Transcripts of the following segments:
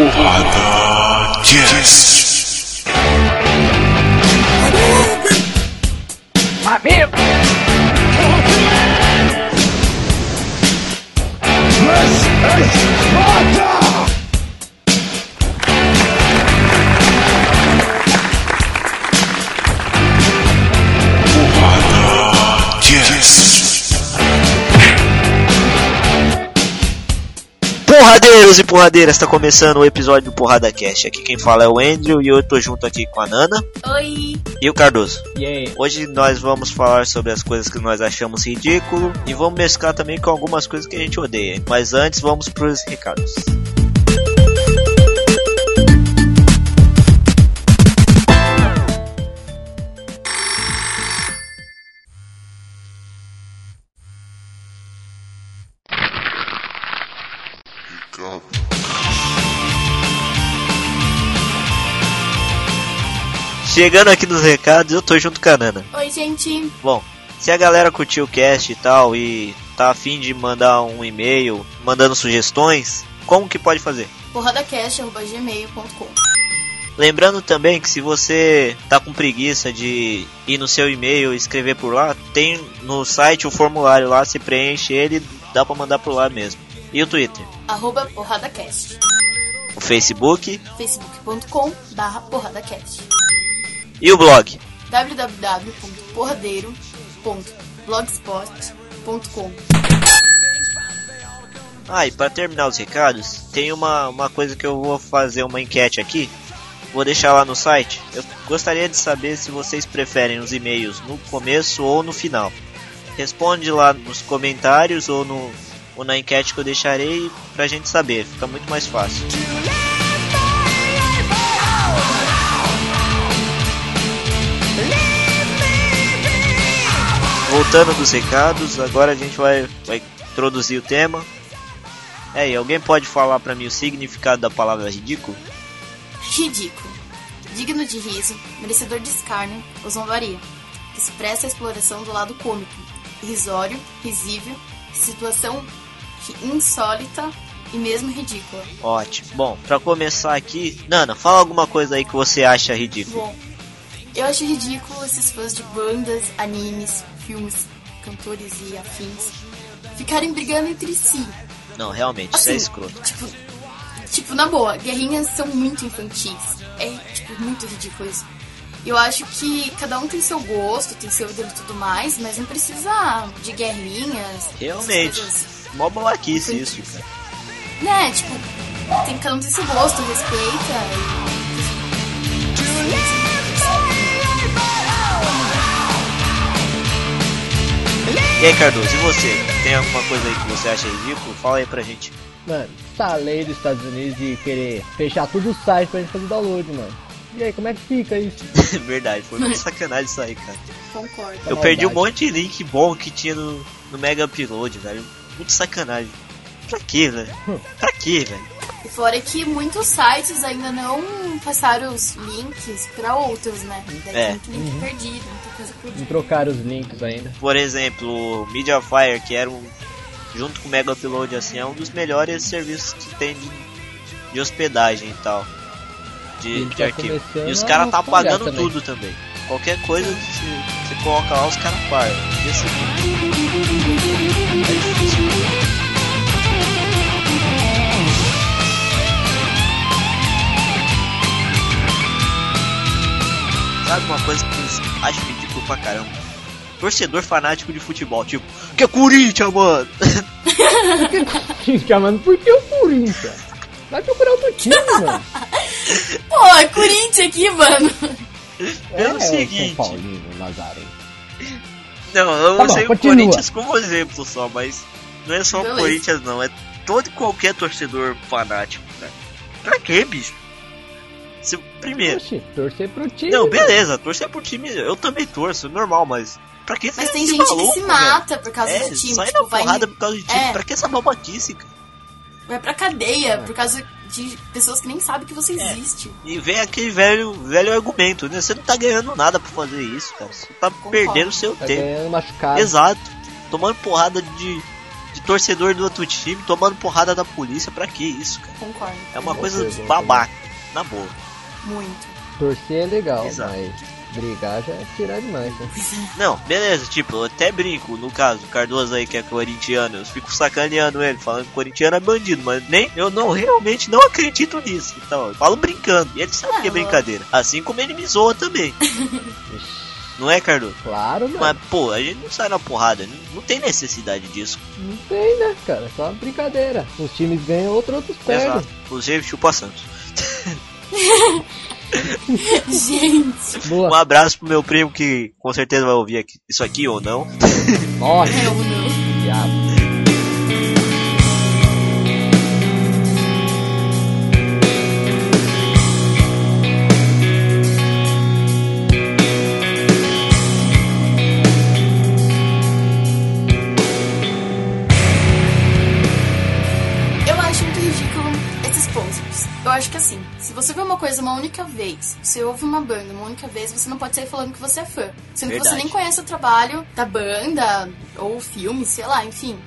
Porrada Cast. Amigo! Porrada Porradeiros e porradeiras, tá começando o episódio do Porrada Cast. Aqui quem fala é o Andrew e eu tô junto aqui com a Nana Oi! e o Cardoso. E aí? Hoje nós vamos falar sobre as coisas que nós achamos ridículo e vamos mesclar também com algumas coisas que a gente odeia. Mas antes vamos pros recados. Chegando aqui nos recados, eu tô junto com a Nana. Oi, gente! Bom, se a galera curtiu o cast e tal e tá afim de mandar um e-mail mandando sugestões, como que pode fazer? porradacast.gmail.com Lembrando também que se você tá com preguiça de ir no seu e-mail e escrever por lá, tem no site o formulário lá, se preenche ele, dá pra mandar por lá mesmo. E o Twitter? arroba porradacast O Facebook facebook.com barra porradacast e o blog? www.porradeiro.blogspot.com Ah, e pra terminar os recados, tem uma, uma coisa que eu vou fazer uma enquete aqui. Vou deixar lá no site. Eu gostaria de saber se vocês preferem os e-mails no começo ou no final. Responde lá nos comentários ou, no, ou na enquete que eu deixarei pra gente saber. Fica muito mais fácil. Voltando dos recados, agora a gente vai, vai introduzir o tema. É, e alguém pode falar pra mim o significado da palavra ridículo? Ridículo. Digno de riso, merecedor de escárnio ou zombaria, que presta à exploração do lado cômico, risório, risível, situação insólita e mesmo ridícula. Ótimo. Bom, pra começar aqui, Nana, fala alguma coisa aí que você acha ridículo. Bom, eu acho ridículo esses fãs de bandas, animes, filmes, cantores e afins ficarem brigando entre si. Não, realmente, isso é Assim, escroto. Tipo, tipo, na boa, guerrinhas são muito infantis. É, tipo, muito ridículo isso. Eu acho que cada um tem seu gosto, tem seu ídolo e tudo mais, mas não precisa de guerrinhas. Realmente. Mó babaquice isso, cara. né, tipo, tem cada um tem seu gosto, respeita. E aí, Cardoso, e você? Tem alguma coisa aí que você acha ridículo? Fala aí pra gente. Mano, essa lei dos Estados Unidos de querer fechar tudo o site pra gente fazer download, mano. E aí, como é que fica isso? Verdade, foi muito sacanagem isso aí, cara. E concordo. Eu maldade. perdi um monte de link bom que tinha no, no Mega Upload, velho. Muito sacanagem. Pra quê, velho? Pra quê, velho? E fora que muitos sites ainda não passaram os links pra outros, né? Daí É. tem muito link perdido, muita coisa Não trocaram os links ainda. Por exemplo, o Mediafire, que era um. Junto com o Mega Upload, assim, é um dos melhores serviços que tem de, de hospedagem e tal. De, de tá arquivo. E os caras tá pagando também. tudo também. Qualquer coisa que você, coloca lá, os caras pagam. É difícil. Sabe uma coisa que acho ridículo pra caramba? Torcedor fanático de futebol, tipo, que é Corinthians, mano! Chamando por que o Corinthians? Vai procurar outro time, mano. Pô, é Corinthians aqui, mano. É o o seguinte. São Paulino, Nazaré. Não, eu Tá usei bom, o continua. Corinthians como exemplo só, mas não é só o. Corinthians não, é todo e qualquer torcedor fanático, cara. Pra quê, bicho? Se, primeiro, Oxi, torcer pro time. não, mano. beleza, torcer por time, eu também torço, normal, mas pra que Mas tem gente maluco, que se velho? mata por causa É, do time. sai tipo, na porrada por causa de time, É. pra que essa babaquice, cara? vai pra cadeia por causa de pessoas que nem sabem que você É. existe. E vem aquele velho, velho argumento, né? Você não tá ganhando nada pra fazer isso, cara. Você tá perdendo seu Tá tempo. ganhando machucado. Exato. Tomando porrada de, de torcedor do outro time tomando porrada da polícia. Pra que isso, cara? Concordo. É uma coisa babaca, na boa. Muito. Torcer é legal, Exato. mas brigar já é tirar demais, né? Não, beleza, tipo, eu até brinco, no caso, o Cardoso aí que é corintiano, eu fico sacaneando ele, falando que corintiano é bandido, mas nem eu não realmente não acredito nisso. Então, eu falo brincando. E ele sabe que é Ah, brincadeira. Assim como ele me zoa também. Não é, Cardoso? Claro, mano. Mas, pô, a gente não sai na porrada, não, não tem necessidade disso. Não tem, né, cara? Só brincadeira. Os times ganham, outros outros perdem. Exato. Inclusive, chupa Santos. Gente, Um Boa. abraço pro meu primo que com certeza vai ouvir aqui- isso aqui ou não. Morre, eu não. Você vê uma coisa uma única vez, você ouve uma banda uma única vez, você não pode sair falando que você é fã. Sendo que você Verdade. nem conhece o trabalho da banda, ou o filme, sei lá, enfim.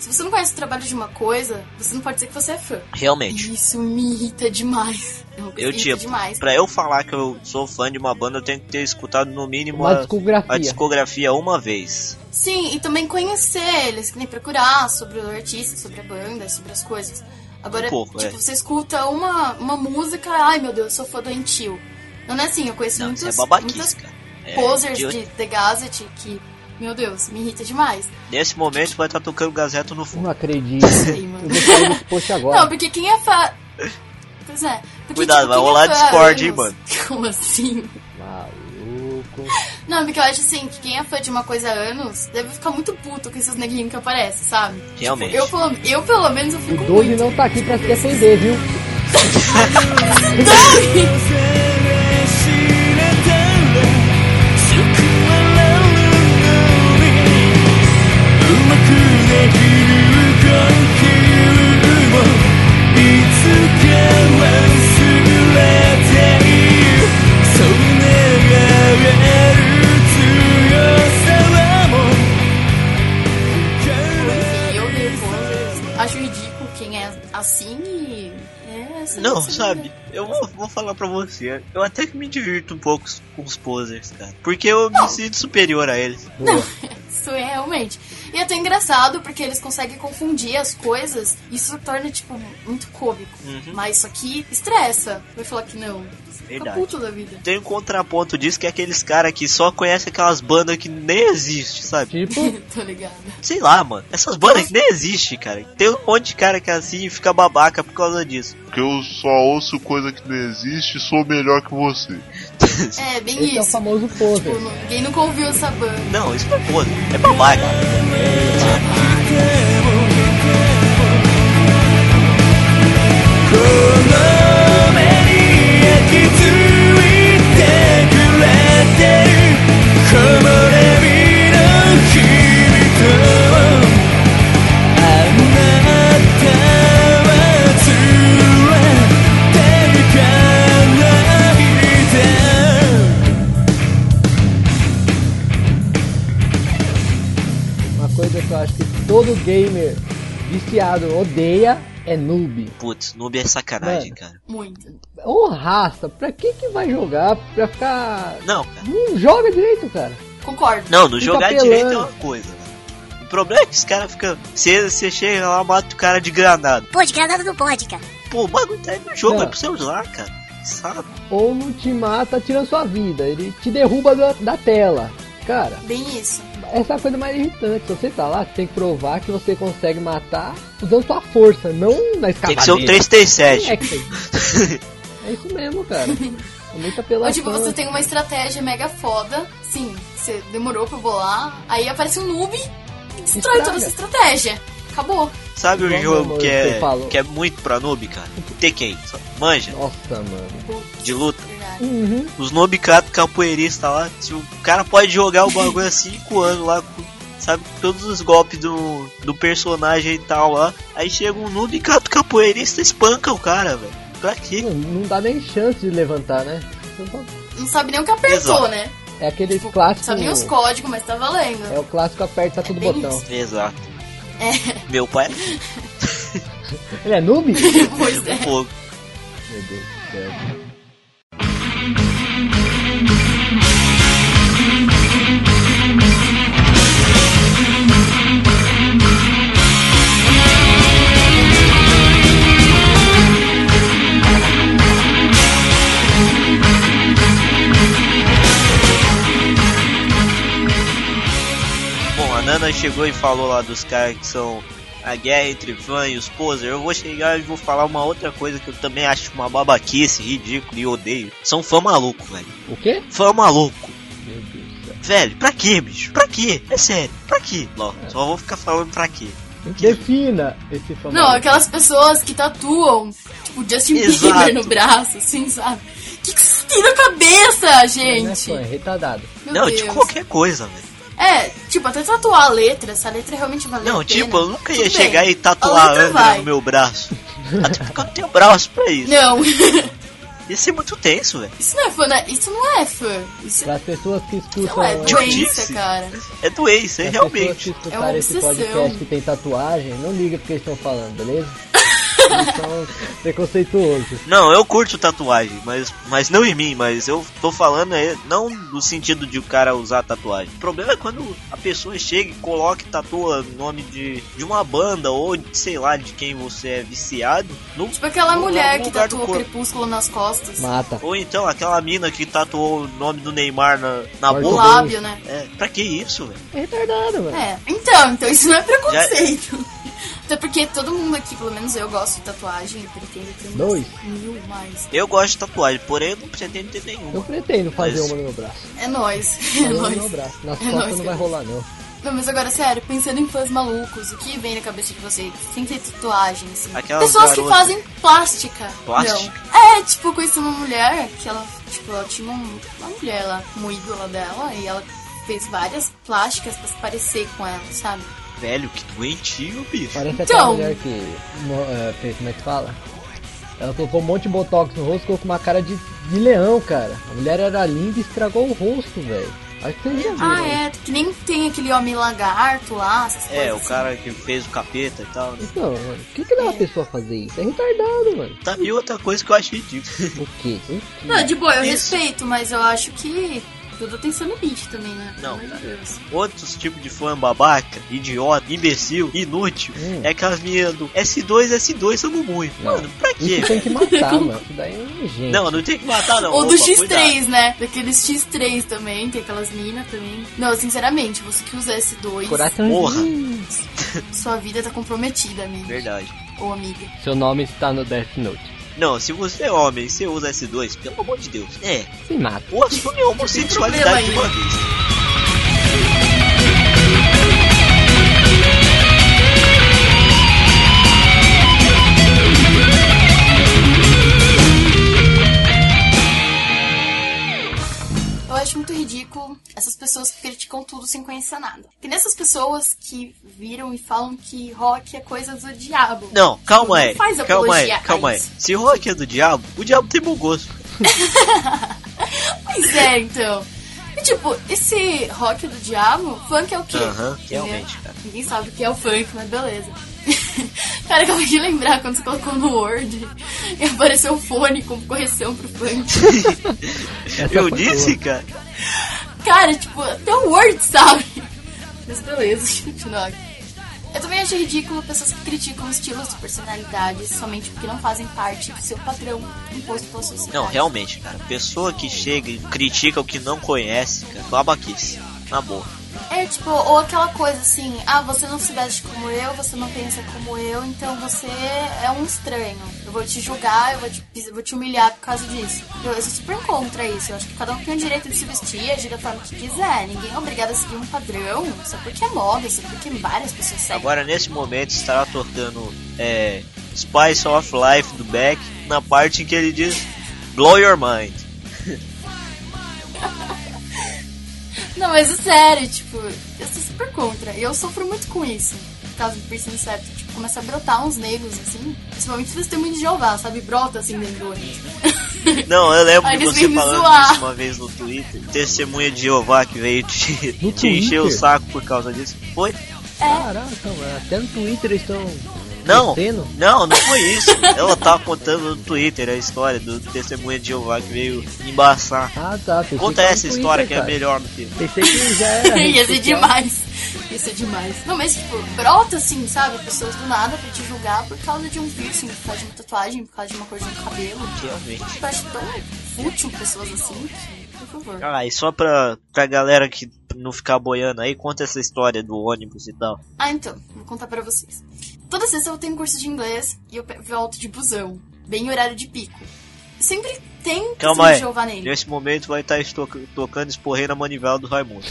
Se você não conhece o trabalho de uma coisa, você não pode dizer que você é fã. Realmente. Isso me irrita demais. Eu tipo, demais. pra eu falar que eu sou fã de uma banda, eu tenho que ter escutado no mínimo Uma a, discografia. a discografia uma vez. Sim, e também conhecer eles, que nem procurar sobre o artista, sobre a banda, sobre as coisas. Agora, Um pouco, tipo, é. você escuta uma, uma música, ai meu Deus, eu sou fã doentio. Não é assim, eu conheço Não, muitos, é muitas. É, posers de- de The Gazette que, meu Deus, me irrita demais. Nesse momento vai estar tocando Gazeta no fundo. Não acredito. Sei, Eu mano. post agora. Não, porque quem é fã. Pois é. Porque, Cuidado, tipo, vai quem rolar é Discord, hein, mano. Como assim? Maluco. Não, porque eu acho assim, que quem é fã de uma coisa há anos deve ficar muito puto com esses neguinhos que aparecem, sabe? Realmente. Eu, pelo- eu, pelo menos, eu O fico Doug muito. não tá aqui pra se defender, viu? Enfim, falar pra você. Eu até que me divirto um pouco com os posers, cara. Porque eu me sinto superior a eles. Boa. Isso é realmente. E é até engraçado porque eles conseguem confundir as coisas. Isso torna, tipo, muito cômico. Uhum. Mas isso aqui estressa. Vai falar que não. Fica Verdade. puto da vida. Tem um contraponto disso que é aqueles caras que só conhecem aquelas bandas que nem existem, sabe? Tipo, Tô ligado. Sei lá, mano. Essas bandas que nem existem, cara. Tem um monte de cara que é assim e fica babaca por causa disso. Porque eu só ouço coisa que não existe e sou melhor que você. É, bem esse é o isso. famoso poser. Tipo, não- ninguém nunca ouviu essa banda. Não, isso não é poser. É babaca. Coisa todo gamer viciado odeia é noob. Putz, noob é sacanagem, Mano. cara. Muito. Ô raça, pra que que vai jogar? Pra ficar. Não, cara. Não joga direito, cara. Concordo. Não, no Fica jogar apelando. direito é uma coisa. né? O problema é que os caras ficam. Você você chega lá, mata o cara de granada. Pô, de granada não pode, cara. Pô, o bagulho tá aí no jogo, Não. é pro celular, cara. Sabe? Ou não te mata tirando sua vida, ele te derruba da, da tela. Cara, Bem isso. Essa é a coisa mais irritante. Se você tá lá, você tem que provar que você consegue matar usando sua força, não na escavadeira. Tem que ser um 337. É, é isso mesmo, cara. É muita apelação. Ou tipo, você tem uma estratégia mega foda, sim, você demorou pra bolar, aí aparece um noob e destrói Estraga. toda essa estratégia. Acabou. Sabe um jogo que é, que é muito pra noob, cara? Tekken. sabe? Manja, Nossa, mano. De luta. Uhum. Os noob cato capoeirista lá. Se o cara pode jogar o bagulho há 5 anos lá, com, sabe, todos os golpes do, do personagem e tal lá. Aí chega um noob cato capoeirista e espanca o cara, velho. Pra quê? Não, não dá nem chance de levantar, né? Não sabe nem o que apertou, Exato. né? É aquele Tipo, clássico. Sabe nem os códigos, mas tá valendo. É o clássico aperta todo bem botão. isso. Exato. É, Meu pai Ele é noob? pois é é. um pouco. Meu Deus do céu. Chegou e falou lá dos caras que são a guerra entre fã e os poser. Eu vou chegar e vou falar uma outra coisa que eu também acho uma babaquice, ridículo e odeio. São fã maluco, velho. O quê? Fã maluco. Meu Deus do céu. Velho, pra quê, bicho? Pra quê? É sério, pra quê? Ó, só vou ficar falando pra quê. Defina esse famoso. Não, aquelas pessoas que tatuam, tipo, Justin Exato. Bieber no braço, assim, sabe? O que, que vocês têm na cabeça, Não é gente? fã, é retardado. Meu não, Deus. de qualquer coisa, velho. É, tipo, até tatuar a letra, se a letra realmente valeu Não, a pena. tipo, eu nunca ia tudo chegar bem. e tatuar A letra Angra no meu braço. Até porque eu não tenho braço pra isso. Não, Ia ser muito tenso, velho. isso não é fã, né? Isso não é fã. Isso Para as pessoas que escutam. não é doença, cara. É doença, é as pessoas que realmente. É uma esse obsessão. podcast que tem tatuagem, não liga porque eles estão falando, beleza? Eles são preconceituosos. Não, eu curto tatuagem, mas, mas não em mim, mas eu tô falando é, não no sentido de o cara usar tatuagem. O problema é quando a pessoa chega e coloca e tatua o nome de, de uma banda ou de, sei lá de quem você é viciado. No, Tipo aquela no- mulher no que tatuou crepúsculo nas costas. Mata. Ou então aquela mina que tatuou o nome do Neymar na, na boca. lábio, né? É, pra que isso, velho? É retardado, mano. É, então, então isso não é preconceito. Até porque todo mundo aqui, pelo menos eu, gosto de tatuagem, pretendo ter Dois. mil mais. Eu gosto de tatuagem, porém eu não pretendo ter nenhuma. Eu pretendo fazer Mas- uma no meu braço. É nóis, é Uma no nóis. meu braço. Nas É costas nóis, não vai cara. rolar, não. Não, mas agora, sério, pensando em fãs malucos, o que vem na cabeça de vocês? Sem ter tatuagem, assim. Aquelas Pessoas que garotas. fazem plástica. Plástica? Não. É, tipo, eu conheci uma mulher que ela, tipo, ela tinha um- uma mulher lá, uma ídola dela, e ela fez várias plásticas pra se parecer com ela, sabe? Velho, que doentio, bicho. Parece Então. aquela mulher que. é, fez- como é que fala? Ela colocou um monte de botox no rosto, colocou uma cara de, de leão, cara. A mulher era linda e estragou o rosto, velho. Acho que vocês já viram. Ah, é, que nem tem aquele homem lagarto lá, essas coisas. É, o assim. cara que fez o capeta e tal. né? Então, mano, o que que leva a pessoa a fazer isso? É retardado, mano. Tá, e outra coisa que eu achei ridículo. O quê? O quê? Não, de boa, eu Isso. respeito, mas eu acho que tudo tem seu limite também, né? Não, Pelo amor de Deus. Outros tipos de fã babaca, idiota, imbecil, inútil. Hum. É aquelas meninas do S2, S2, somos muito. Não. Mano, pra quê? Isso tem que matar, mano. Isso daí é gente. Não, não tem que matar não. Ou do Opa, X3, cuidado. né? Daqueles X3 também, tem aquelas minas também. Não, sinceramente, você que usa S2, Coraçãozinho. sua vida tá comprometida, amigo. Verdade. Ou amiga. Seu nome está no Death Note. Não, se você é homem e você usa S2, pelo amor de Deus. É, Se mata. ou assume a homossexualidade de uma vez. Acho muito ridículo essas pessoas que criticam tudo sem conhecer nada. Que nessas pessoas que viram e falam que rock é coisa do diabo. Não, calma Não aí. faz Calma aí, calma aí. Se rock é do diabo, o diabo tem bom gosto. Pois é, então. E tipo, esse rock do diabo, funk é o quê? Aham, realmente, cara. Ninguém sabe o que é o funk, mas beleza. Cara, acabei de lembrar quando você colocou no Word e apareceu o fone como correção pro funk. Eu disse, cara. Cara, tipo, até o Word sabe. Mas beleza, aqui. Eu também acho ridículo pessoas que criticam estilos de personalidade somente porque não fazem parte do seu padrão imposto pela sociedade. Não, realmente, cara. Pessoa que chega e critica o que não conhece, cara, babaquice. Na boa. É tipo, ou aquela coisa assim, ah, você não se veste como eu, você não pensa como eu, então você é um estranho. Eu vou te julgar, eu vou te, vou te humilhar por causa disso. Eu, eu sou super contra isso. Eu acho que cada um tem o direito de se vestir, agir da forma que quiser. Ninguém é obrigado a seguir um padrão, só porque é moda, só porque várias pessoas seguem. Agora, nesse momento, estará tocando é, Spice of Life do Beck na parte em que ele diz Blow Your Mind. Não, mas é sério, tipo, eu sou super contra. E eu sofro muito com isso. Por causa do piercing certo. Tipo, começa a brotar uns negros, assim. Principalmente testemunho de Jeová, sabe? Brota assim dentro do. Não, eu lembro Aí de você falando zoar. disso uma vez no Twitter. Testemunha de Jeová que veio te, te encher o saco por causa disso. Foi? Caraca, mano, até no Twitter eles estão Não, não, não foi isso. Ela tava contando no Twitter a história do testemunha de Jeová que veio embaçar. Ah, tá. Conta essa história Twitter, que é melhor do que. Pensei que já era. Ia ser demais. Ia ser demais. Não, mas tipo, brota assim, sabe? Pessoas do nada pra te julgar por causa de um piercing, por causa de uma tatuagem, por causa de uma cor de um cabelo. Realmente. Eu acho tão fútil pessoas assim que, por favor. Ah, e só pra, pra galera que não ficar boiando aí, conta essa história do ônibus e tal. Ah, então, vou contar pra vocês. Toda sexta eu tenho curso de inglês e eu volto de busão, bem em horário de pico. Sempre tem Calma testemunho aí. de Jeová nele. Nesse momento vai estar tocando esporrei na manivela do Raimundo.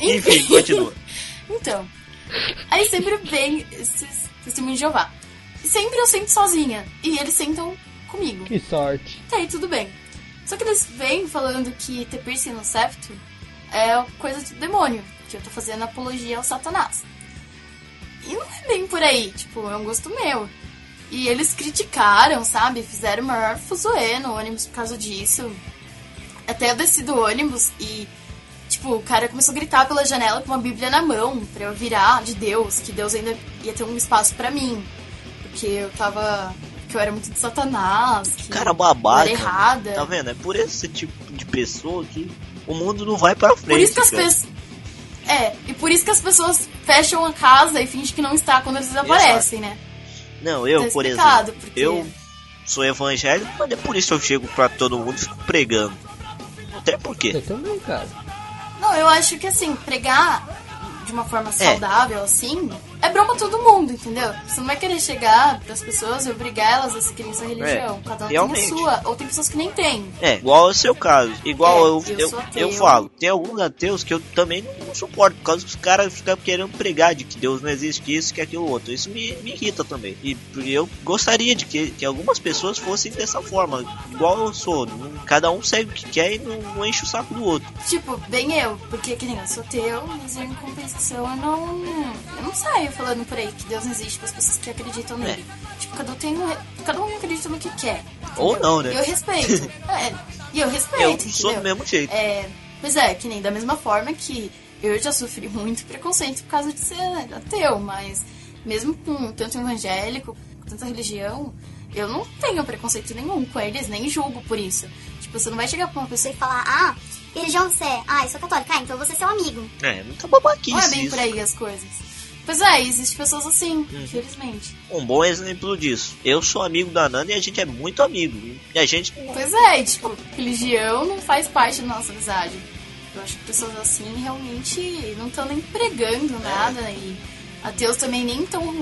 Enfim, continua. Então, aí sempre vem esses testemunhos de Jeová. Sempre eu sento sozinha e eles sentam comigo. Que sorte. Tá aí, tudo bem. Só que eles vêm falando que ter piercing no septo é coisa do demônio, que eu tô fazendo apologia ao satanás. E não é bem por aí, tipo, é um gosto meu. E eles criticaram, sabe? Fizeram maior fuzuê no ônibus por causa disso. Até eu desci do ônibus e, tipo, o cara começou a gritar pela janela com uma bíblia na mão pra eu virar de Deus, que Deus ainda ia ter um espaço pra mim. Porque eu tava... que eu era muito de satanás, que Cara babaca. era errada. Tá vendo? É por esse tipo de pessoa que o mundo não vai pra frente. Por isso que as pessoas. É, e por isso que as pessoas fecham a casa e fingem que não está quando eles desaparecem, né? Não, eu, Tá por exemplo, porque- eu sou evangélico, mas é por isso que eu chego pra todo mundo e fico pregando. Não tem porquê. Eu também, cara. Não, eu acho que assim, pregar de uma É. forma saudável, assim, é bom pra todo mundo, entendeu? Você não vai querer chegar pras pessoas e obrigar elas a seguirem sua religião. Cada um É, realmente. tem a sua, ou tem pessoas que nem têm. É, igual ao seu caso. Igual É, eu, eu eu, eu, falo. Tem alguns ateus que eu também não suporto, por causa que os caras ficam querendo pregar de que Deus não existe, que isso, que aquilo outro. Isso me, me irrita também. E eu gostaria de que, que algumas pessoas fossem dessa forma, igual eu sou. Cada um segue o que quer e não, não enche o saco do outro. Tipo, bem eu, porque que nem eu sou teu, mas em compensação eu não. Eu não saio falando por aí que Deus não existe para as pessoas que acreditam nele. Tipo, cada um tem um. Cada um acredita no que quer. Ou entendeu? não, né? E eu respeito. é, e eu respeito. Eu entendeu? sou do mesmo jeito. É, pois é, que nem da mesma forma que eu já sofri muito preconceito por causa de ser ateu, mas mesmo com tanto evangélico, com tanta religião, eu não tenho preconceito nenhum com eles, nem julgo por isso. Tipo, você não vai chegar pra uma pessoa Você falar, ah, religião você é? Ah, eu sou católica. Ah, então você é seu amigo. É, muita babaquice Não é bem isso. por aí as coisas. Pois é, existem pessoas assim, infelizmente. Um bom exemplo disso. Eu sou amigo da Nana e a gente é muito amigo. E a gente Pois é, e, tipo, religião não faz parte da nossa amizade. Eu acho que pessoas assim realmente não estão nem pregando nada e ateus também nem estão.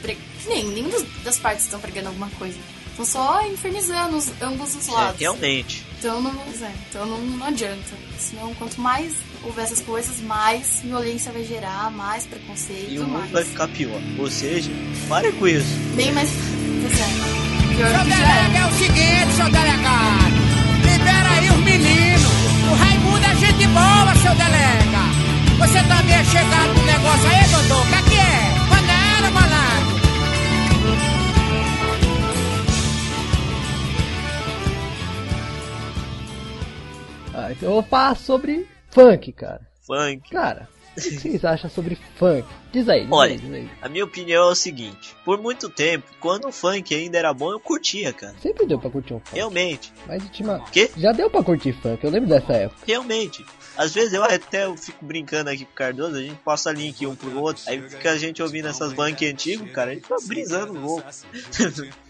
Pre... Nem, nenhum das partes estão pregando alguma coisa. Estão só infernizando os, ambos os é, lados. realmente. Então não, é, então não, não adianta. Senão, quanto mais houver essas coisas, mais violência vai gerar, mais preconceito, E o mundo mais. vai ficar pior. Ou seja, pare com isso. Bem mais. Pois é. Pior Seu já é. delega é o seguinte, seu delegado. Libera aí os meninos. O Raimundo é gente boa, seu delega. Você também é chegado no negócio aí, Dodô? Eu vou falar sobre funk, cara. Funk. Cara, o que vocês acham sobre funk? Diz aí, diz Olha, aí, diz aí. A minha opinião é o seguinte: por muito tempo, quando o funk ainda era bom, eu curtia, cara. Sempre deu pra curtir um funk. Realmente. Mas ultima... Quê? Já deu pra curtir funk, eu lembro dessa época. Realmente. Às vezes eu até eu fico brincando aqui com o Cardoso, a gente passa link um pro outro, aí fica a gente ouvindo essas funk antigas, cara, a gente fica brisando louco.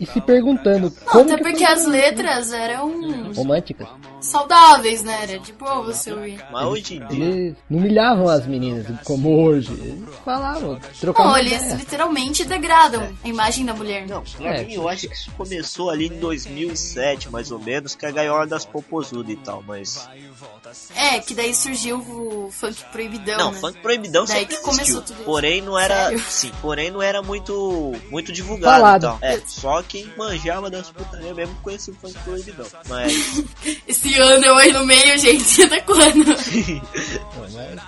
E se perguntando Não, como até que porque as letras eram românticas. saudáveis, né? Era de boa você ouvir. Mas hoje em dia. Eles não humilhavam as meninas como hoje. Eles falavam, trocavam Não, eles ideia. literalmente degradam a imagem da mulher. Não, pra É. mim eu acho que isso começou ali em 2007, mais ou menos, que é a gaiola das popozudas e tal, mas. É, que daí surgiu o funk proibidão, Não, né? funk proibidão Daí sempre que começou existiu. tudo isso. Porém não era. Sério? Sim, porém não era muito. muito divulgado Falado. e tal. É, só quem manjava das putarias mesmo conhecia o funk proibidão. Mas. Esse ano eu aí no meio, gente, até quando?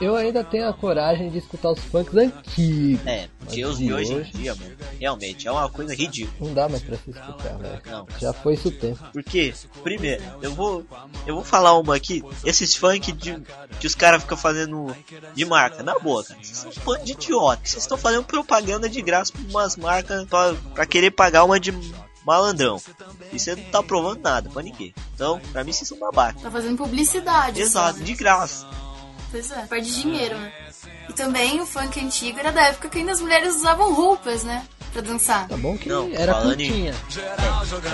Eu ainda tenho a coragem de escutar os funks antigo. É, os de de hoje em hoje? dia, mano, realmente é uma coisa ridícula. Não dá mais pra se escutar, velho. Não. Já foi isso o tempo. Porque, primeiro, eu vou. Eu vou falar uma aqui, esses funk de, que os caras ficam fazendo de marca, na boa, cara. Vocês são fã de idiota. Vocês estão fazendo propaganda de graça pra umas marcas pra, pra querer pagar uma de malandrão. E você não tá provando nada pra ninguém. Então, pra mim vocês são babaca. Tá fazendo publicidade. Exato, só. de graça. Pois é, perde dinheiro, né? E também o funk antigo era da época que ainda as mulheres usavam roupas, né? Pra dançar. Tá bom que Não, era falando em- curtinha.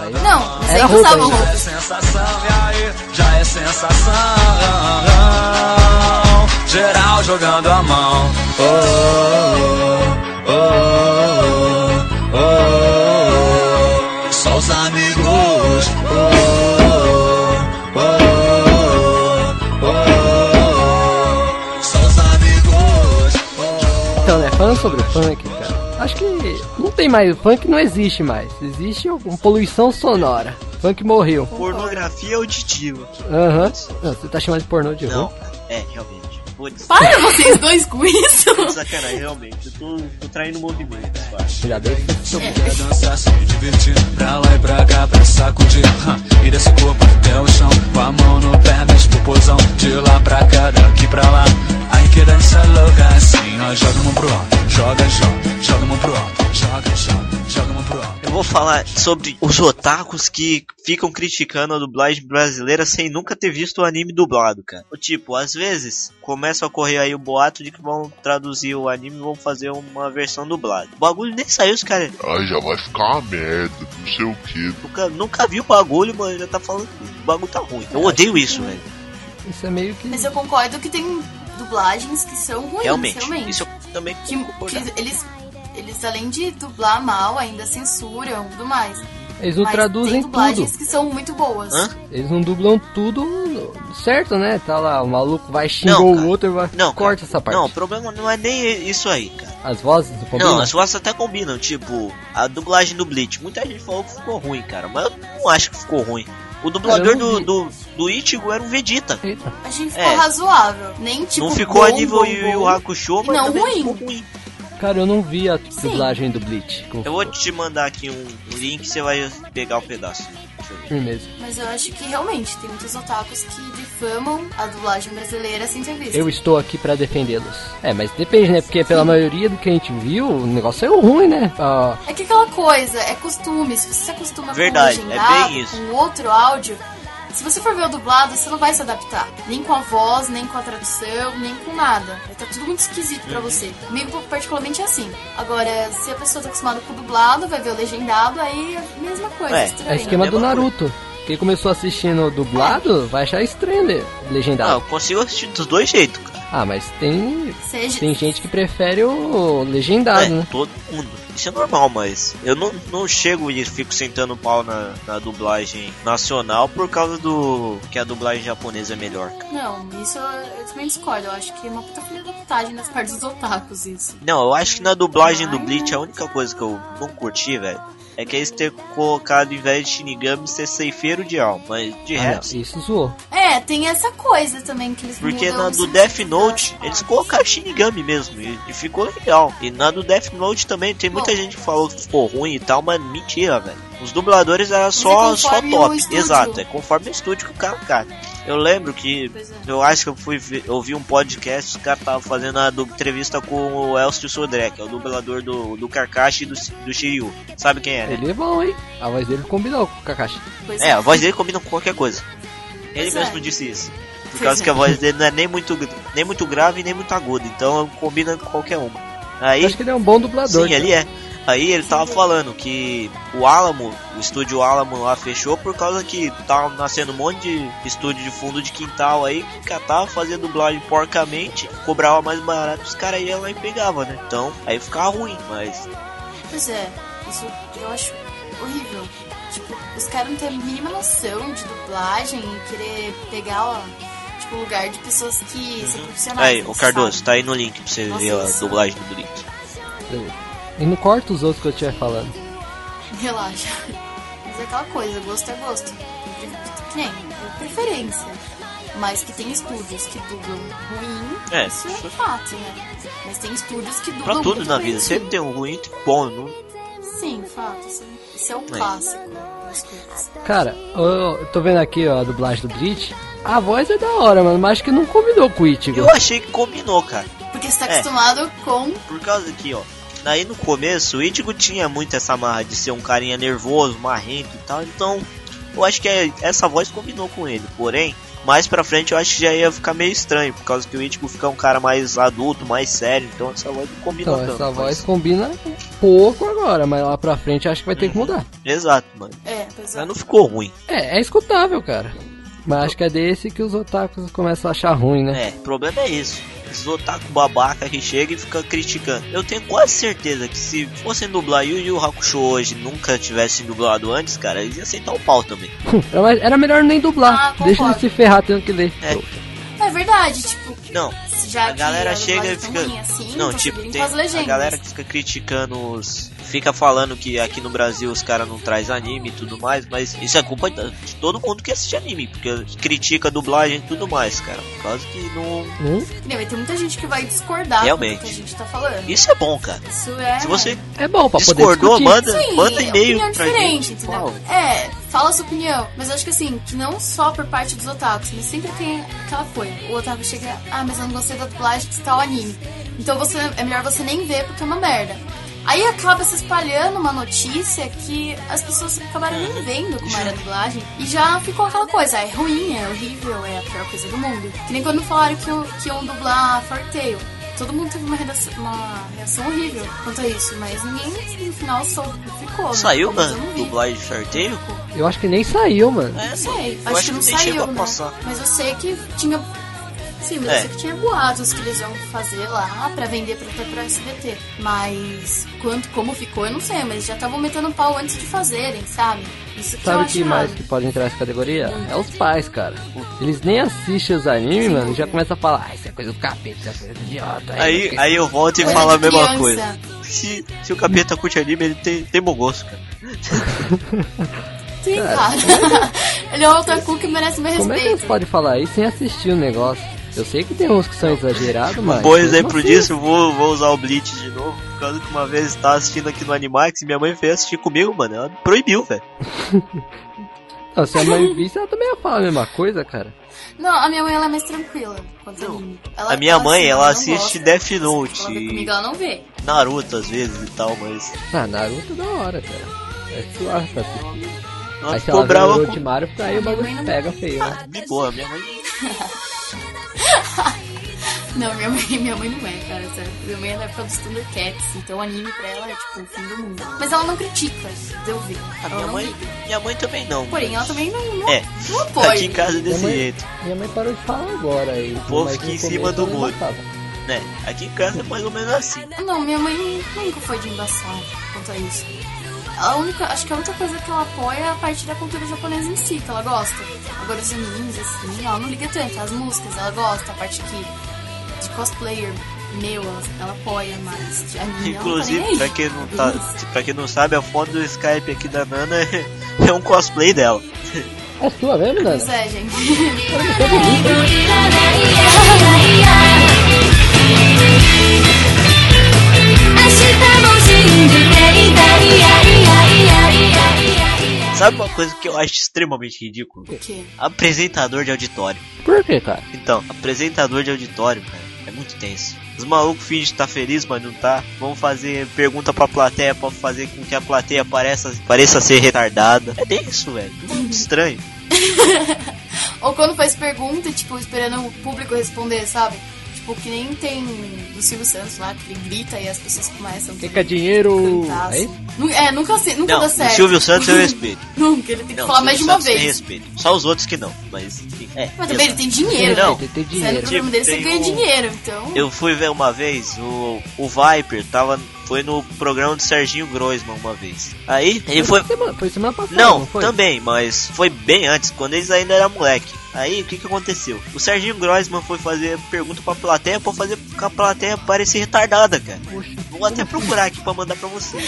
Aí- Não, mas Era roupa usavam ainda. roupa. É sensação, e aí já é sensação. Geral jogando a mão. Oh, oh, oh, oh, Falando sobre o funk, cara, acho que não tem mais, o funk não existe mais. Existe uma poluição sonora. Funk morreu. Pornografia auditiva. Aham. Não, Você tá chamando de pornô de Não, roupa? é, realmente. Putz, Para vocês dois com isso! sacanagem, realmente. Eu tô, tô traindo movimento, cara. Já deu? Seu... Quer dançar, se divertir. Pra lá e pra cá, pra sacudir. E desse corpo até o chão. Com a mão no pé, mexe pro pozão De lá pra cá, daqui pra lá. Ai que dança louca assim Ó, joga a mão pro alto, joga, joga. Joga a mão pro alto, joga, joga Joga a mão pro alto Eu vou falar sobre os otakus que ficam criticando a dublagem brasileira sem nunca ter visto o anime dublado, cara. O Tipo, às vezes começa a correr aí o boato de que vão traduzir o anime e vão fazer uma versão dublada. O bagulho nem saiu, os caras Ai, já vai ficar uma merda, não sei o que. nunca, nunca viu o bagulho, mas já tá falando que o bagulho tá ruim. Eu odeio isso, velho. Isso é meio que... Mas eu concordo que tem dublagens que são ruins, Realmente. realmente. Isso eu também Que, que eles, eles, além de dublar mal, ainda censuram e tudo mais. Eles não Mas traduzem tem tudo. dublagens que são muito boas. Hã? Eles não dublam tudo certo, né? Tá lá, o maluco vai xingou Não, o outro e vai... Não, corta cara, essa parte. Não, o problema não é nem isso aí, cara. As vozes do combinam? Não, as vozes até combinam, tipo, a dublagem do Bleach. Muita gente falou que ficou ruim, cara, mas eu não acho que ficou ruim. O dublador não do, do, do Ichigo era um Vegeta. Eita. Achei que ficou É. razoável. Nem tipo. não ficou a bom, nível bom, Yu Yu bom. Hakusho, mas Não, também ruim. ficou ruim. Cara, eu não vi a Sim. dublagem do Bleach. Eu vou te mandar aqui um, um link, você vai pegar o pedaço. Eu ver. firmeza. Mas eu acho que realmente tem muitos otakus que difamam a dublagem brasileira sem ter visto. Eu estou aqui pra defendê-los. É, mas depende, né? Porque pela maioria do que a gente viu, o negócio saiu ruim, né? Ah, É que aquela coisa, é costume. Se você se acostuma Verdade, com o é legendado, bem isso. com outro áudio, se você for ver o dublado, você não vai se adaptar. Nem com a voz, nem com a tradução, nem com nada. Vai estar tudo muito esquisito pra você. Comigo, particularmente, é assim. Agora, se a pessoa tá acostumada com o dublado, vai ver o legendado, aí é a mesma coisa. É, estranho. é esquema do mesma Naruto. Quem começou assistindo dublado vai achar estranho né? Ah, eu legendado. consigo assistir dos dois jeitos, cara. Ah, mas tem Seja, tem gente que prefere o legendado, É, né? todo mundo. Isso é normal, mas eu não, não chego e fico sentando pau na, na dublagem nacional por causa do que a dublagem japonesa é melhor. cara. Não, isso eu, eu também discordo. Eu acho que é uma puta filha da putagem das partes dos otakus, isso. Não, eu acho que na dublagem do Bleach a única coisa que eu não curti, velho, é que eles ter colocado, em vez de Shinigami, ser ceifeiro de alma. Mas de Ah, resto. isso zoou. É, tem essa coisa também que eles Porque na do Death Note, eles colocaram Shinigami mesmo, e, e ficou legal. E na do Death Note também, tem muita Bom. gente que falou que ficou ruim e tal, mas mentira, velho. Os dubladores eram só, é só top. Exato, é conforme o estúdio que o cara cata. Eu lembro que é. eu acho que eu fui vi um podcast, os caras estavam fazendo a entrevista com o Elcio Sodré, que é o dublador do, do Kakashi e do, do Shiryu. Sabe quem é, né? Ele é bom, hein? A voz dele combinou com o Kakashi. Pois É, a voz dele combina com qualquer coisa. Ele Pois mesmo é. disse isso. Por Pois causa é. que a voz dele não é nem muito, nem muito grave nem muito aguda, então combina com qualquer uma. Eu Aí, acho que ele é um bom dublador. sim, ele é. Aí ele tava falando que o Alamo, o estúdio Alamo lá fechou por causa que tava nascendo um monte de estúdio de fundo de quintal aí que catava, fazia dublagem porcamente, cobrava mais barato, os caras iam lá e pegavam, né? Então, aí ficava ruim, mas Pois é, isso eu acho horrível. Tipo, os caras não têm a mínima noção de dublagem e querer pegar, ó, tipo, o lugar de pessoas que são profissionais. Aí, o Cardoso, sabe? tá aí no link pra você Nossa, ver a isso. dublagem do Bleach. E não corta os outros que eu estiver falando. Relaxa. Mas é aquela coisa, gosto é gosto. Que nem, é preferência. Mas que tem estúdios que dublam ruim, É, isso é isso- fato, né? Mas tem estúdios que dublam Pra tudo na vida, sempre tem um ruim e um bom. Não... Sim, fato. Isso, isso é um clássico das coisas. Cara, eu, tô vendo aqui ó, a dublagem do Bleach. A voz é da hora, mano, mas acho que não combinou com o Ichigo. Eu achei que combinou, cara. Porque você tá É. acostumado com. Por causa que, ó. Daí no começo, o Ichigo tinha muito essa marra de ser um carinha nervoso, marrento e tal. Então, eu acho que é- essa voz combinou com ele. Porém, mais pra frente eu acho que já ia ficar meio estranho. Por causa que o Ichigo fica um cara mais adulto, mais sério. Então essa voz não combinou Então, tanto. essa mas- voz combina um pouco agora, mas lá pra frente acho que vai ter que mudar. Exato, mano. É, apesar Mas não ficou ruim. É, é escutável, cara. Mas acho que é desse que os otakus começam a achar ruim, né? É, o problema é isso. Esses otaku babaca que chega e fica criticando. Eu tenho quase certeza que se fossem dublar Yu Yu Hakusho hoje nunca tivessem dublado antes, cara, eles iam aceitar o pau também. Era mais- Era melhor nem dublar. Ah. Deixa ele se ferrar tendo que ler. É. É verdade, tipo, Não, já a galera chega e é fica. assim, não, então tipo, tem a galera que fica criticando os. Fica falando que aqui no Brasil os caras não traz anime e tudo mais, mas isso é culpa de todo mundo que assiste anime, porque critica a dublagem e tudo mais, cara. Por causa que não. Hum? Não, ter muita gente que vai discordar Realmente. do que a gente tá falando. Isso é bom, cara. Isso é. Se você É bom pra poder discordou, discutir. manda, Sim, manda e-mail opinião pra diferente, gente. entendeu? É, fala a sua opinião. Mas acho que assim, que não só por parte dos otakus, mas sempre tem aquela coisa. O otaku chega, ah, mas eu não gostei da dublagem de tal anime. Então você, é melhor você nem ver porque é uma merda. Aí acaba se espalhando uma notícia que as pessoas acabaram nem vendo como era a dublagem. E já ficou aquela coisa, é ruim, é horrível, é a pior coisa do mundo. Que nem quando falaram que, iam- que iam dublar Fortail. Todo mundo teve uma reação, uma reação horrível quanto a isso, mas ninguém no final soube que ficou. né? Saiu, eu mano, não dublagem de sorteio? Eu acho que nem saiu, mano. É, Não sei, eu acho, que não nem saiu, né? Mas eu sei que tinha. Sim, mas É. eu sei que tinha boatos que eles iam fazer lá pra vender pra, pra SBT. Mas quanto, como ficou, eu não sei, mas já estavam metendo pau antes de fazerem, sabe? Isso que eu Sabe acho que mais errado. que pode entrar nessa categoria? É os pais, cara. Eles nem assistem os animes, mano, e já começam a falar, ah, isso é coisa do capeta, isso é coisa do idiota. Aí, porque- aí eu volto e falo a mesma criança. coisa. Se, se o capeta curte anime, ele tem, tem bom gosto, cara. Sim, cara. Ele é um otaku que merece meu Como é que eles respeito. podem falar isso sem assistir o negócio? Eu sei que tem uns que são exagerados, mas... Um bom exemplo assim- disso, eu vou, vou usar o Bleach de novo. Por causa que uma vez eu tava assistindo aqui no Animax e minha mãe veio assistir comigo, mano. Ela proibiu, velho. Não, se a mãe visse, ela também ia falar a mesma coisa, cara. Não, a minha mãe ela é mais tranquila. Ela, A minha mãe, ela não assiste gosta. Death Note Ela comigo, ela não vê. Naruto às vezes e tal, mas. Ah, Naruto é da hora, cara. É suave pra assistir. Ela Aí se ela vê o. Orochimaru, fica aí o bagulho pega feio, né? De boa, minha mãe. Não, minha mãe, minha mãe não é, cara, sério. Minha mãe é da época dos Thundercats, então o anime pra ela é tipo o fim do mundo. Mas ela não critica, deu ver. A Ela minha mãe, liga. minha mãe também não. Porém, ela também não, não, É, não apoia. aqui em casa é desse Minha mãe- jeito. Minha mãe parou de falar agora aí. O povo fica em cima do muro. Né? Aqui em casa é mais ou menos assim. Não, minha mãe nunca foi de embaçar quanto a isso. A única, acho que a única coisa que ela apoia é a parte da cultura japonesa em si, que ela gosta. Agora os animes, assim, ela não liga tanto. As músicas, ela gosta. A parte que de cosplayer meu, ela, apoia mais. De anime, Inclusive, não pra tá nem quem não tá, pra quem não sabe, a foto do Skype aqui da Nana é, é um cosplay dela. É sua mesmo, Nana? Pois é, gente. Sabe uma coisa que eu acho extremamente ridículo? O quê? Apresentador de auditório. Por que, cara? Então, apresentador de auditório, cara, é muito tenso. Os malucos fingem estar feliz, mas não tá. Vão fazer pergunta pra plateia pra fazer com que a plateia pareça, pareça ser retardada. É tenso, velho. Muito estranho. Ou quando faz pergunta, tipo, esperando o público responder, sabe? Tipo, que nem tem do Silvio Santos lá, que ele grita e as pessoas começam Quem quer dinheiro? cantar. É assim. É, nunca, nunca Não, dá o certo. Silvio Santos eu respeito. Nunca, ele tem que Não, falar o mais de uma Santos vez. respeito. Só os outros que não, mas enfim. É, Mas também ele tem dinheiro, Não. né? Tem, tem Você é no dinheiro. programa dele, você Tem ganha um- dinheiro, então... Eu fui ver uma vez, o, o Viper tava, foi no programa do Serginho Groisman uma vez. Aí ele foi. Semana, foi semana passada, Não, não foi? também, mas foi bem antes, quando eles ainda eram moleque. Aí o que que aconteceu? O Serginho Groisman foi fazer pergunta pra plateia pra fazer com a plateia parecer retardada, cara. Vou até procurar aqui pra mandar pra você.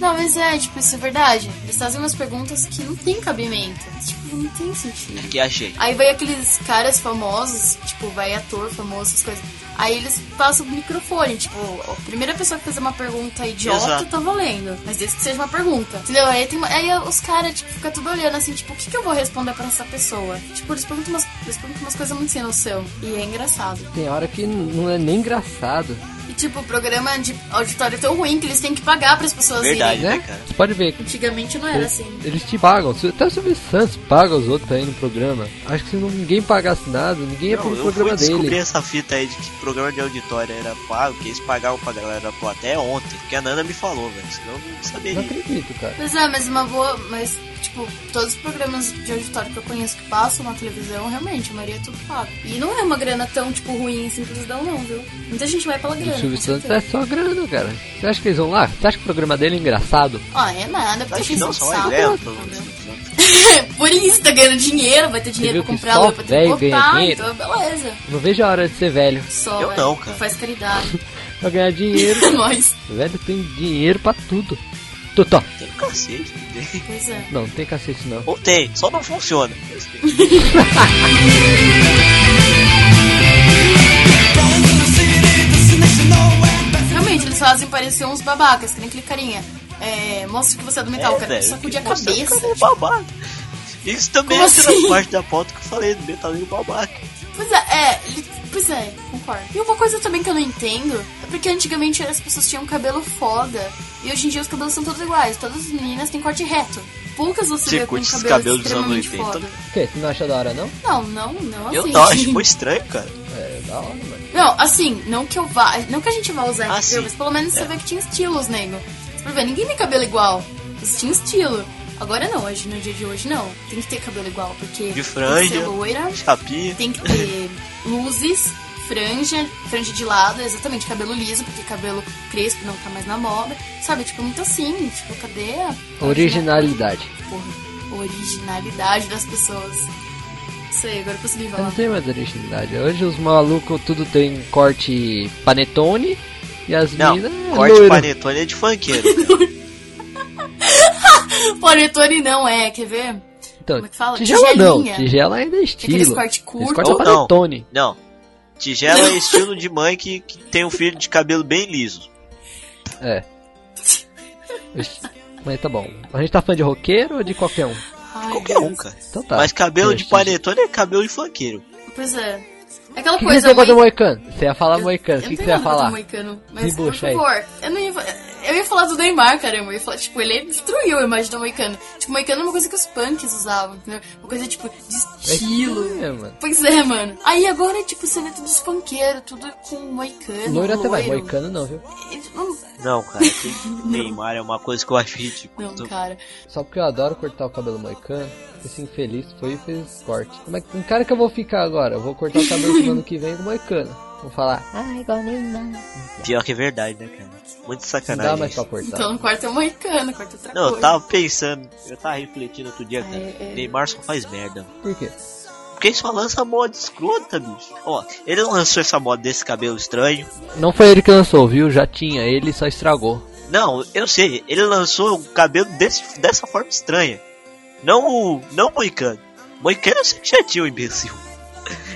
Não, mas é, tipo, isso é verdade. Eles fazem umas perguntas que não tem cabimento. Tipo, não tem sentido. Que achei. Aí vai aqueles caras famosos, tipo, vai ator famoso, essas coisas. Aí eles passam o microfone, tipo, a primeira pessoa que fazer uma pergunta idiota Exato. tá valendo. Mas desde que seja uma pergunta. Entendeu? Aí, tem, uma- aí os caras, tipo, ficam tudo olhando assim, tipo, o que, que eu vou responder pra essa pessoa? Tipo, eles perguntam umas, eles perguntam umas coisas muito sem noção. E é engraçado. Tem hora que não é nem engraçado. E tipo, o programa de auditório é tão ruim que eles têm que pagar pras pessoas Verdade, irem. né, Né? cara? Você pode ver. Antigamente não era Eles, assim. eles te pagam. Até o Silvio Santos paga os outros aí no programa. Acho que se ninguém pagasse nada, ninguém ia Não, pro eu programa dele. essa fita aí de que programa de auditório era pago, que eles pagavam pra galera da plateia ontem. Que a Nana me falou, velho. Senão eu não Não saberia. acredito, cara. Pois é, mas uma boa. Mas, tipo, todos os programas de auditório que eu conheço que passam na televisão, realmente, a maioria é tudo pago. E não é uma grana tão, tipo, ruim assim que eles dão, não, viu? Muita gente vai pela O grana. Silvio com Santos é só grana, cara. Você acha que eles vão lá? Você acha que o programa dele é engraçado? Ah, é nada, porque Acho que não, eles só ideia. Por isso, tá ganhando dinheiro, vai ter dinheiro pra comprar lua, pra dinheiro? então beleza. Não vejo a hora de ser velho. Só, Eu velho, não, cara. Faz caridade. Pra ganhar dinheiro. Nós. velho tem dinheiro pra tudo. Tutó. Tem cacete. tem. Pois é. Não, não tem cacete não. Ou tem, só não funciona. Realmente, eles fazem parecer uns babacas, que nem aquele carinha. É, mostra que você é do metal, cara. velho, Sacudir a você é um cabeça. cara babaca. Isso também Como é assim? parte da pauta que eu falei do metalinho babaca. Pois é, é, pois é, concordo. E uma coisa também que eu não entendo é porque antigamente as pessoas tinham cabelo foda e hoje em dia os cabelos são todos iguais. Todas as meninas têm corte reto. Poucas você, Você vê com cabelo cabelos dos anos extremamente 80? foda. O quê? Você não acha da hora não? Não, não, não assim. Eu não, acho muito estranho, cara. É, da hora, mano. Não, assim, não que eu vá, não que a gente vá usar, Ah, sim. mas pelo menos você É. vê que tinha estilos, nego. Vai ver, ninguém tem cabelo igual. Tinha estilo. Agora não, hoje, no dia de hoje não. Tem que ter cabelo igual, porque De tem que ser franja. loira, Chapinha. tem que ter luzes, franja, franja de lado, exatamente, cabelo liso, porque cabelo crespo não tá mais na moda. Sabe, tipo, muito assim, tipo, cadê a Originalidade. Porra, originalidade das pessoas. Isso aí, agora eu consegui Eu falar. não tem mais originalidade. Hoje os malucos tudo tem corte panetone e as Não, meninas é corte loiro. panetone é de funkeiro. Panetone não é, quer ver? Então, Como é que fala? tigela não, Tigelinha. tigela ainda é Aqueles estilo. corte curto. Corte é Ou não. panetone. Não. Tigela é estilo de mãe que, que tem um filho de cabelo bem liso. É. Mas tá bom. A gente tá fã de roqueiro ou de qualquer um? Ai, Qualquer um, Deus. cara. Então tá. Mas cabelo de Tige- panetone é cabelo de funkeiro. Pois é. É aquela que, coisa, você moicano? Ia falar Eu- moicano. O que, você ia falar? Moicano, mas por aí. favor, eu não ia, eu ia falar do Neymar, caramba. Eu ia falar, tipo, ele destruiu a imagem do Moicano. Tipo, Moicano é uma coisa que os punks usavam, entendeu? Uma coisa, tipo, de estilo. É, mano. Pois é, mano. Aí agora, tipo, você vê tudo os funkeiros, tudo com moicano. Loiro até vai, moicano não, viu? Não- cara. Neymar é uma coisa que eu acho ridículo. Não, Tô- cara. Só porque eu adoro cortar o cabelo moicano. Esse infeliz foi e fez corte. Como é que um cara que eu vou ficar agora? Eu vou cortar o cabelo no ano que vem com moicano. Vou falar, ah, igual Neymar. Pior que é verdade, né, cara? Muito Não sacanagem. dá mais pra cortar. Então, quarto é moicano, quarto é outra Não, eu coisa. tava pensando, eu tava refletindo outro dia, cara. É, é. Neymar só faz merda. Por quê? Porque ele só lança moda escrota, bicho. Ó, ele lançou essa moda desse cabelo estranho. Não foi ele que lançou, viu? Já tinha, ele só estragou. Não, eu sei, ele lançou um cabelo desse, dessa forma estranha. Não o. Não o Moicano. Moicano eu sei que já tinha o imbecil.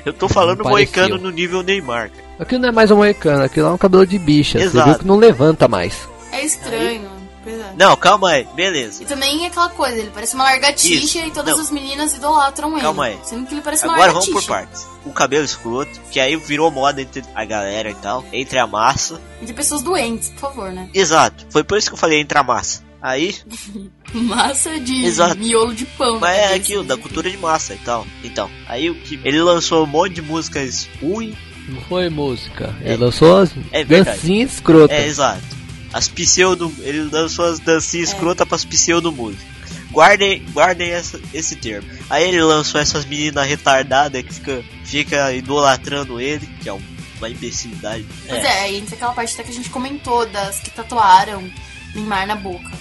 Eu tô falando Não Moicano pareceu. no nível Neymar. Aquilo não é mais um moicano, aquilo é um cabelo de bicha. Você Exato. viu que não levanta mais. É estranho. É. Não, calma aí, beleza. E também é aquela coisa, ele parece uma largatixa Isso, e todas não. as meninas idolatram ele. Calma aí. Sendo que ele parece uma Agora vamos largatixa. por partes. O cabelo escroto, que aí virou moda entre a galera e tal, entre a massa. E de pessoas doentes, por favor, né? Exato, foi por isso que eu falei entre a massa. Aí, Massa de Exato. miolo de pão. mas é cabeça, aquilo, né? da cultura de massa e tal. Então, aí o que. Ele lançou um monte de músicas ruins. Não foi música. É. Ele lançou as É dancinhas escrotas. É, exato. As pseudo. Ele lançou as dancinhas É. escrotas pras pseudo músicas. Guardem, guardem essa- esse termo. Aí ele lançou essas meninas retardadas que fica, fica idolatrando ele, que é um- uma imbecilidade. Pois É. é, aí entra aquela parte até que a gente comentou das que tatuaram Neymar na boca.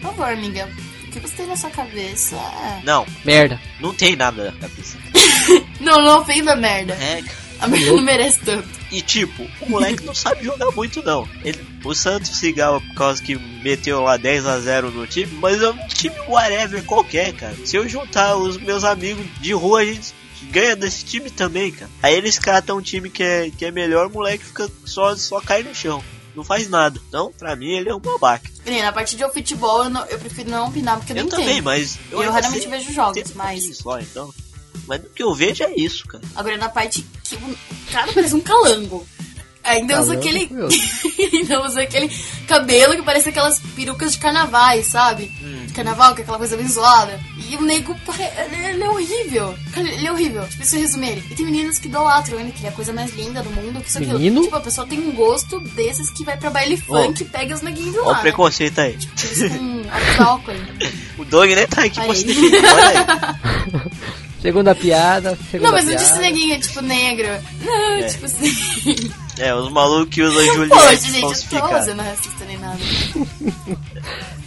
Por favor, amiga, o que você tem na sua cabeça? Não, Merda. não tem nada na cabeça. Não, não ofenda merda. É, cara. A merda não merece tanto. E tipo, o moleque não sabe jogar muito não. Ele, o Santos se por causa que meteu lá 10 a 0 no time, mas é um time whatever qualquer, cara. Se eu juntar os meus amigos de rua, a gente ganha desse time também, cara. Aí eles catam um time que é, que é melhor, o moleque fica só, só cai no chão. Não faz nada. Então, pra mim, ele é um babaca. Menina, na parte de futebol eu, não- eu prefiro não opinar porque eu, Eu não também, entendo. mas. Eu, ainda raramente sei- vejo jogos, um mas. Só, então. Mas o que eu vejo é isso, cara. Agora na parte que o cara parece um calango. Ainda usa aquele. ainda usa aquele cabelo que parece aquelas perucas de carnavais, sabe? Hum. De carnaval, que é aquela coisa bem zoada. E o nego, pare- ele, é horrível. Ele é horrível. Tipo, se eu resumir ele. E tem meninas que idolatram ele, que ele é a coisa mais linda do mundo, que isso. Menino? Tipo, a pessoa tem um gosto desses que vai pra baile funk e pega os neguinhos de Olha lá. o né? preconceito aí. Eles com óculos álcool aí. O Doug nem tá aqui Aí. se defender. Olha aí. Segunda piada, segunda Não, mas não piada. disse neguinho, tipo, negro. Não, É. tipo assim. É, os malucos que usam Poxa, Juliette gente, eu tô falsificada. fazendo racista nem nada.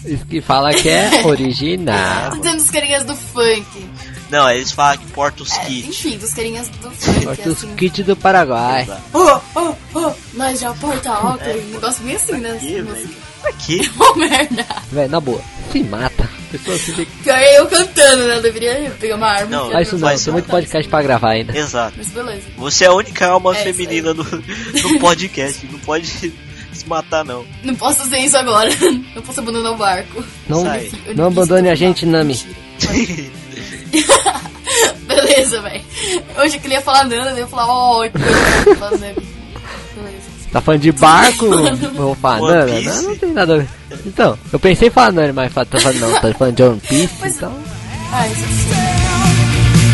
Isso que fala que é original. Tô dizendo dos carinhas do funk. Não, eles falam que porta os É, kits. enfim, dos carinhas do funk. Corta os assim. kits do Paraguai. Oh, oh, oh, nós já porta alto. Um negócio bem assim, né? Aqui, música. velho. Aqui. Ô, merda. Véi, na boa, se mata. Pessoa. Pior é eu cantando, né? Eu deveria pegar uma arma. Não, Faz isso não, Mas tem muito matar, podcast pra gravar ainda. Exato. Mas beleza. Você é a única alma É, feminina do, do podcast. Não pode se matar, não. Não posso fazer isso agora. Não posso abandonar o barco. Não, Sai. Não abandone que a gente, Nami. Beleza, velho. Hoje eu queria falar Nana, eu ia falar, ó, oh, falar Nami. Beleza. Tá falando de barco? Piece? não, não tem nada a ver. Então, eu pensei em falar Nani, mas tô falando, não, tá falando de One Piece, Mas- então. Ah, isso sim.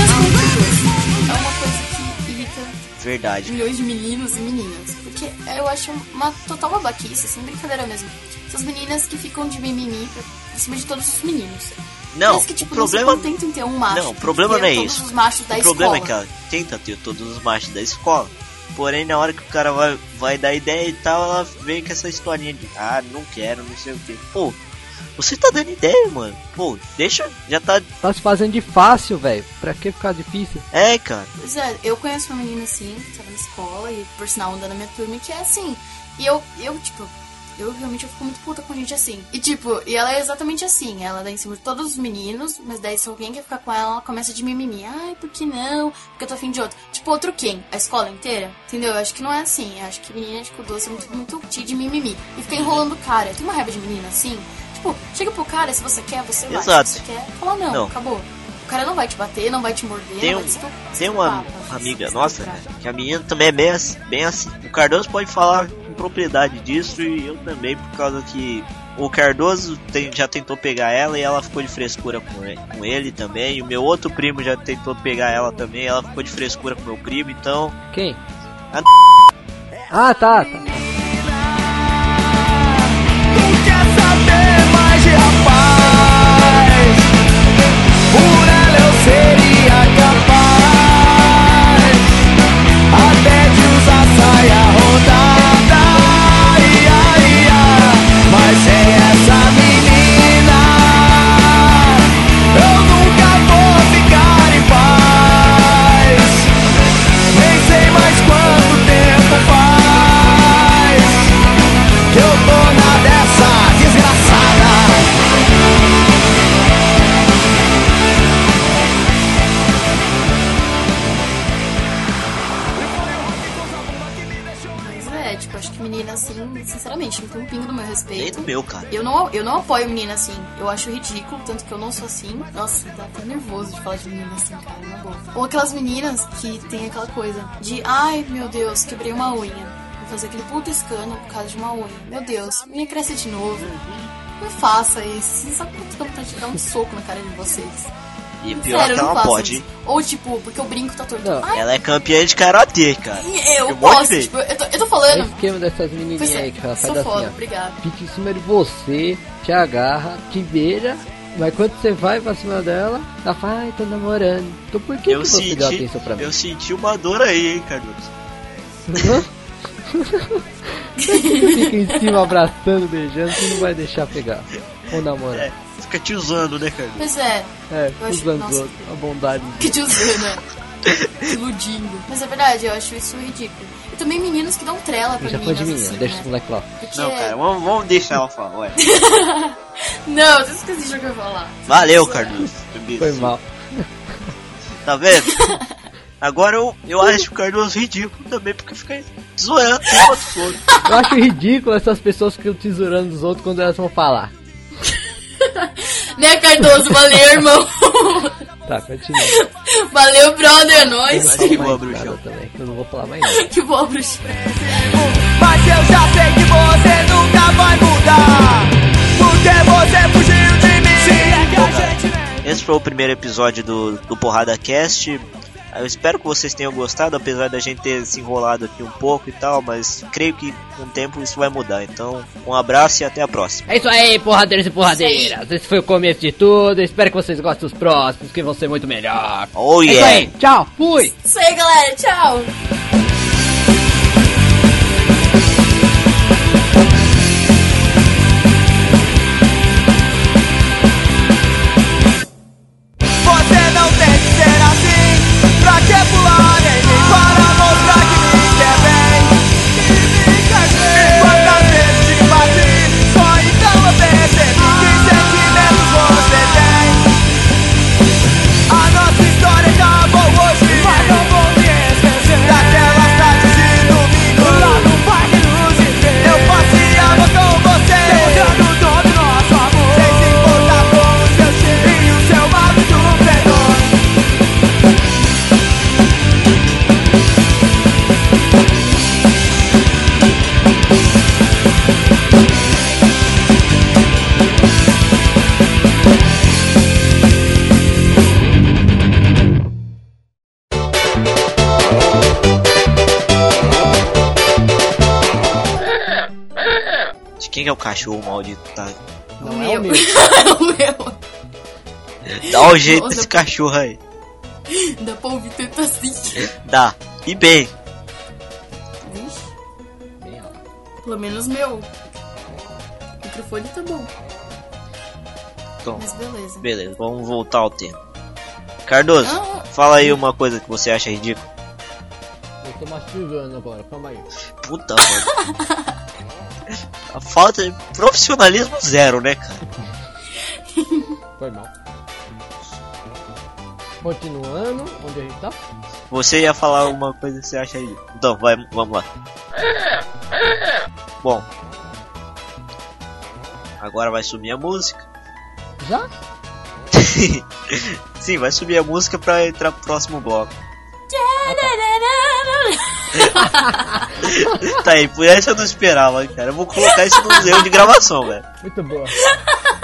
É uma coisa que irrita Verdade. milhões de meninos e meninas. Eu acho uma total babaquice, sem brincadeira mesmo. Essas meninas que ficam de mimimi pra, em cima de todos os meninos. Não, que, tipo, o problema. não se contentam em ter um macho. Não, o problema não é isso. O problema é escola. que ela tenta ter todos os machos da escola. Porém, na hora que o cara vai, vai dar ideia e tal, ela vem com essa historinha de ah, não quero, não sei o que. Pô, você tá dando ideia, mano. Pô, deixa, já tá. Tá se fazendo de fácil, velho. Pra que ficar difícil? É, cara. Pois é, eu conheço uma menina assim, que tava na escola, e por sinal anda na minha turma, que é assim. E eu, eu tipo, eu realmente eu fico muito puta com gente assim. E tipo, e ela é exatamente assim, ela dá em cima de todos os meninos, mas daí se alguém quer ficar com ela, ela começa de mimimi. Ai, por que não? Porque eu tô afim de outro. Tipo, outro quem? A escola inteira? Entendeu? Eu acho que não é assim. Eu acho que menina, tipo, doce é muito, muito tia de mimimi. E fica enrolando o cara. Tem uma raiva de menina assim. Tipo, chega pro cara, se você quer, você vai. Exato. Se você quer, fala não, Não. acabou. O cara não vai te bater, não vai te morder, Tem, não um, vai te estu- tem uma vai amiga te nossa, que a menina também é bem assim, bem assim. O Cardoso pode falar com propriedade disso e eu também, por causa que o Cardoso tem- já tentou pegar ela e ela ficou de frescura com ele, com ele também. E o meu outro primo já tentou pegar ela também, ela ficou de frescura com meu primo, então. Quem? A- Ah, tá, tá. Assim, sinceramente, não tem um pingo do meu Nem respeito. do meu, cara. Eu não, eu não apoio menina assim. Eu acho ridículo, tanto que eu não sou assim. Nossa, dá até nervoso de falar de menina assim, cara, na boa. Ou aquelas meninas que tem aquela coisa de, ai meu Deus, quebrei uma unha. Vou fazer aquele puto escândalo por causa de uma unha. Meu Deus, minha cresce de novo. Não faça isso. Você sabe quanto vontade de dar um soco na cara de vocês. E pior Sério, que não ela façam pode. isso. Ou tipo, porque o brinco tá torto. Não. Ai, Ela é campeã de karatê, cara. eu Eu posso, tipo, eu tô, eu tô É o falando. esquema dessas menininhas é, aí que ela sou faz foda, assim, ó. obrigada. Fica em cima de você, te agarra, te beija, mas quando você vai pra cima dela, ela fala, ai, tô namorando. Então por que, Eu que você deu senti, atenção pra mim? eu senti uma dor aí, hein, Cardoso. Fica em cima abraçando, beijando, você não vai deixar pegar. Ou namorar. É, fica te usando, né, Cardoso? Pois é, É, Eu usando os nossa. A bondade. que te usando, né? Iludindo. Mas é verdade, eu acho isso ridículo. E também meninos que dão trela pra Já foi de menina, assim, deixa né? esse moleque lá. Porque... Não, cara, vamos, vamos deixar ela falar, ué. Não, eu esqueci o que eu ia falar. Valeu, Cardoso. Foi mal. Tá vendo? Agora eu, eu acho o Cardoso ridículo também, porque fica zoando o todo. Eu acho ridículo essas pessoas que ficam tesourando os outros quando elas vão falar. Né, Cardoso? Valeu, irmão. Tá, continua. Valeu, brother, é nóis. Mas que boa, bruxão. nada também, que eu não vou falar mais nada. Que boa, bruxa. Mas eu já sei que você nunca vai mudar Porque você fugiu de mim Se é que a gente Esse foi o primeiro episódio do, do Porrada Cast. Eu espero que vocês tenham gostado, apesar da gente ter se enrolado aqui um pouco e tal, mas creio que com o tempo isso vai mudar. Então, um abraço e até a próxima. É isso aí, porradeiros e porradeiras. Esse foi o começo de tudo. Espero que vocês gostem dos próximos, que vão ser muito melhor. Oh É isso yeah! aí, tchau, fui! Isso aí, galera. Tchau. Cachorro maldito? Tá? Não o é o meu. meu. o meu. Dá um jeito Nossa. nesse cachorro aí. Dá pra ouvir tanto assim. Dá. E bem. Vixe. Pelo menos meu. O microfone tá bom. Então, Mas beleza. beleza, vamos voltar ao tema. Cardoso, Ah. fala aí uma coisa que você acha ridículo. Eu tô mastigando agora, calma aí. Puta, mano. A falta de profissionalismo zero, né, cara? Foi mal. Continuando, onde a gente tá? Você ia falar uma coisa que você acha ridículo. Então, vai, vamos lá. Bom. Agora vai subir a música. Já? Sim, vai subir a música pra entrar pro próximo bloco. Tá aí, por essa eu não esperava, cara. Eu vou colocar isso erros de gravação, velho. Muito boa.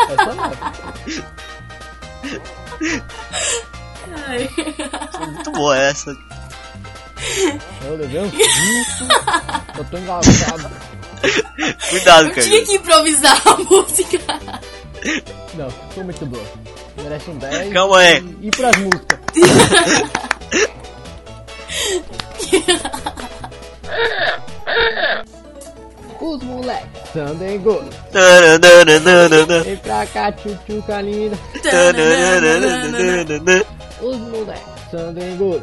Essa não. Muito boa essa. Eu levei um susto. Eu tô engasgado. Cuidado, Eu cara. tinha que improvisar a música. Não, foi muito boa. Merece um 10. Calma aí. E, e pras músicas. Sunday Good. Tananana. Vem pra cá, tchutchuca linda. Os moleques Good.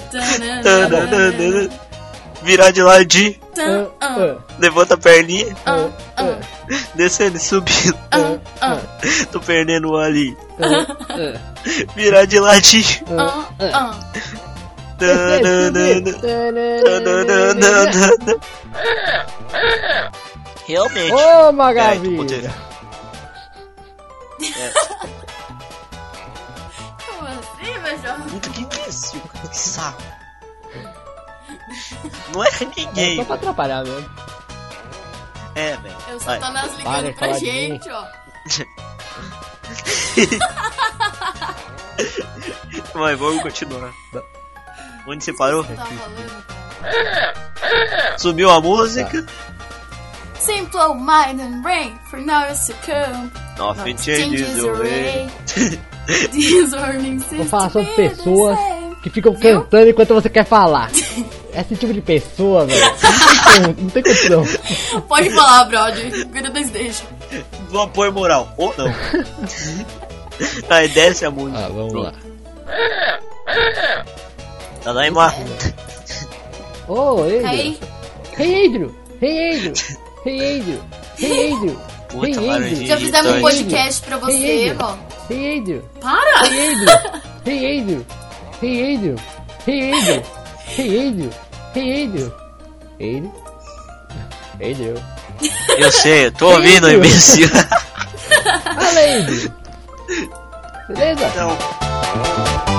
Tananana. Virar de ladinho, Ah, ah, levanta a perninha, ah, descendo e subindo. ah, Tô perdendo um ali. Virar de ladinho. Realmente. Ô, É, meu jovem? Puta que imbecil, cara. Que saco. Não é É ninguém. só pra atrapalhar mesmo. É, velho. Tô nas Para ligando pra gente, ó. Vai, vamos continuar. Onde você parou? Tá. Subiu a música. Simple mind and brain, for now you succumb. Nothing Nothing changes the way. Warnings Vou falar sobre pessoas que ficam cantando enquanto você quer falar. esse tipo de pessoa, velho. Não tem como, não tem condição. Pode falar, brother. Cuida das deixa. Do apoio moral, ou não. Aí desce a música. Ah, vamos lá. Tá lá em mar. Ô, Adrian. Hey, Adrian. Hey, Adrian. Hey, Adrian. Hey, Adrian. Puta, Hey, laranjinha já fizemos um podcast pra você, Hey, ó. Hey, Adrian. Para! Hey, Adrian. Hey, Adrian. Hey, Adrian. Hey, Adrian. Hey, Adrian. Hey, Adrian. Adrian. Adrian. Eu sei, eu tô ouvindo, Adrian. imbecil. Fala, Adrian. Beleza? Não.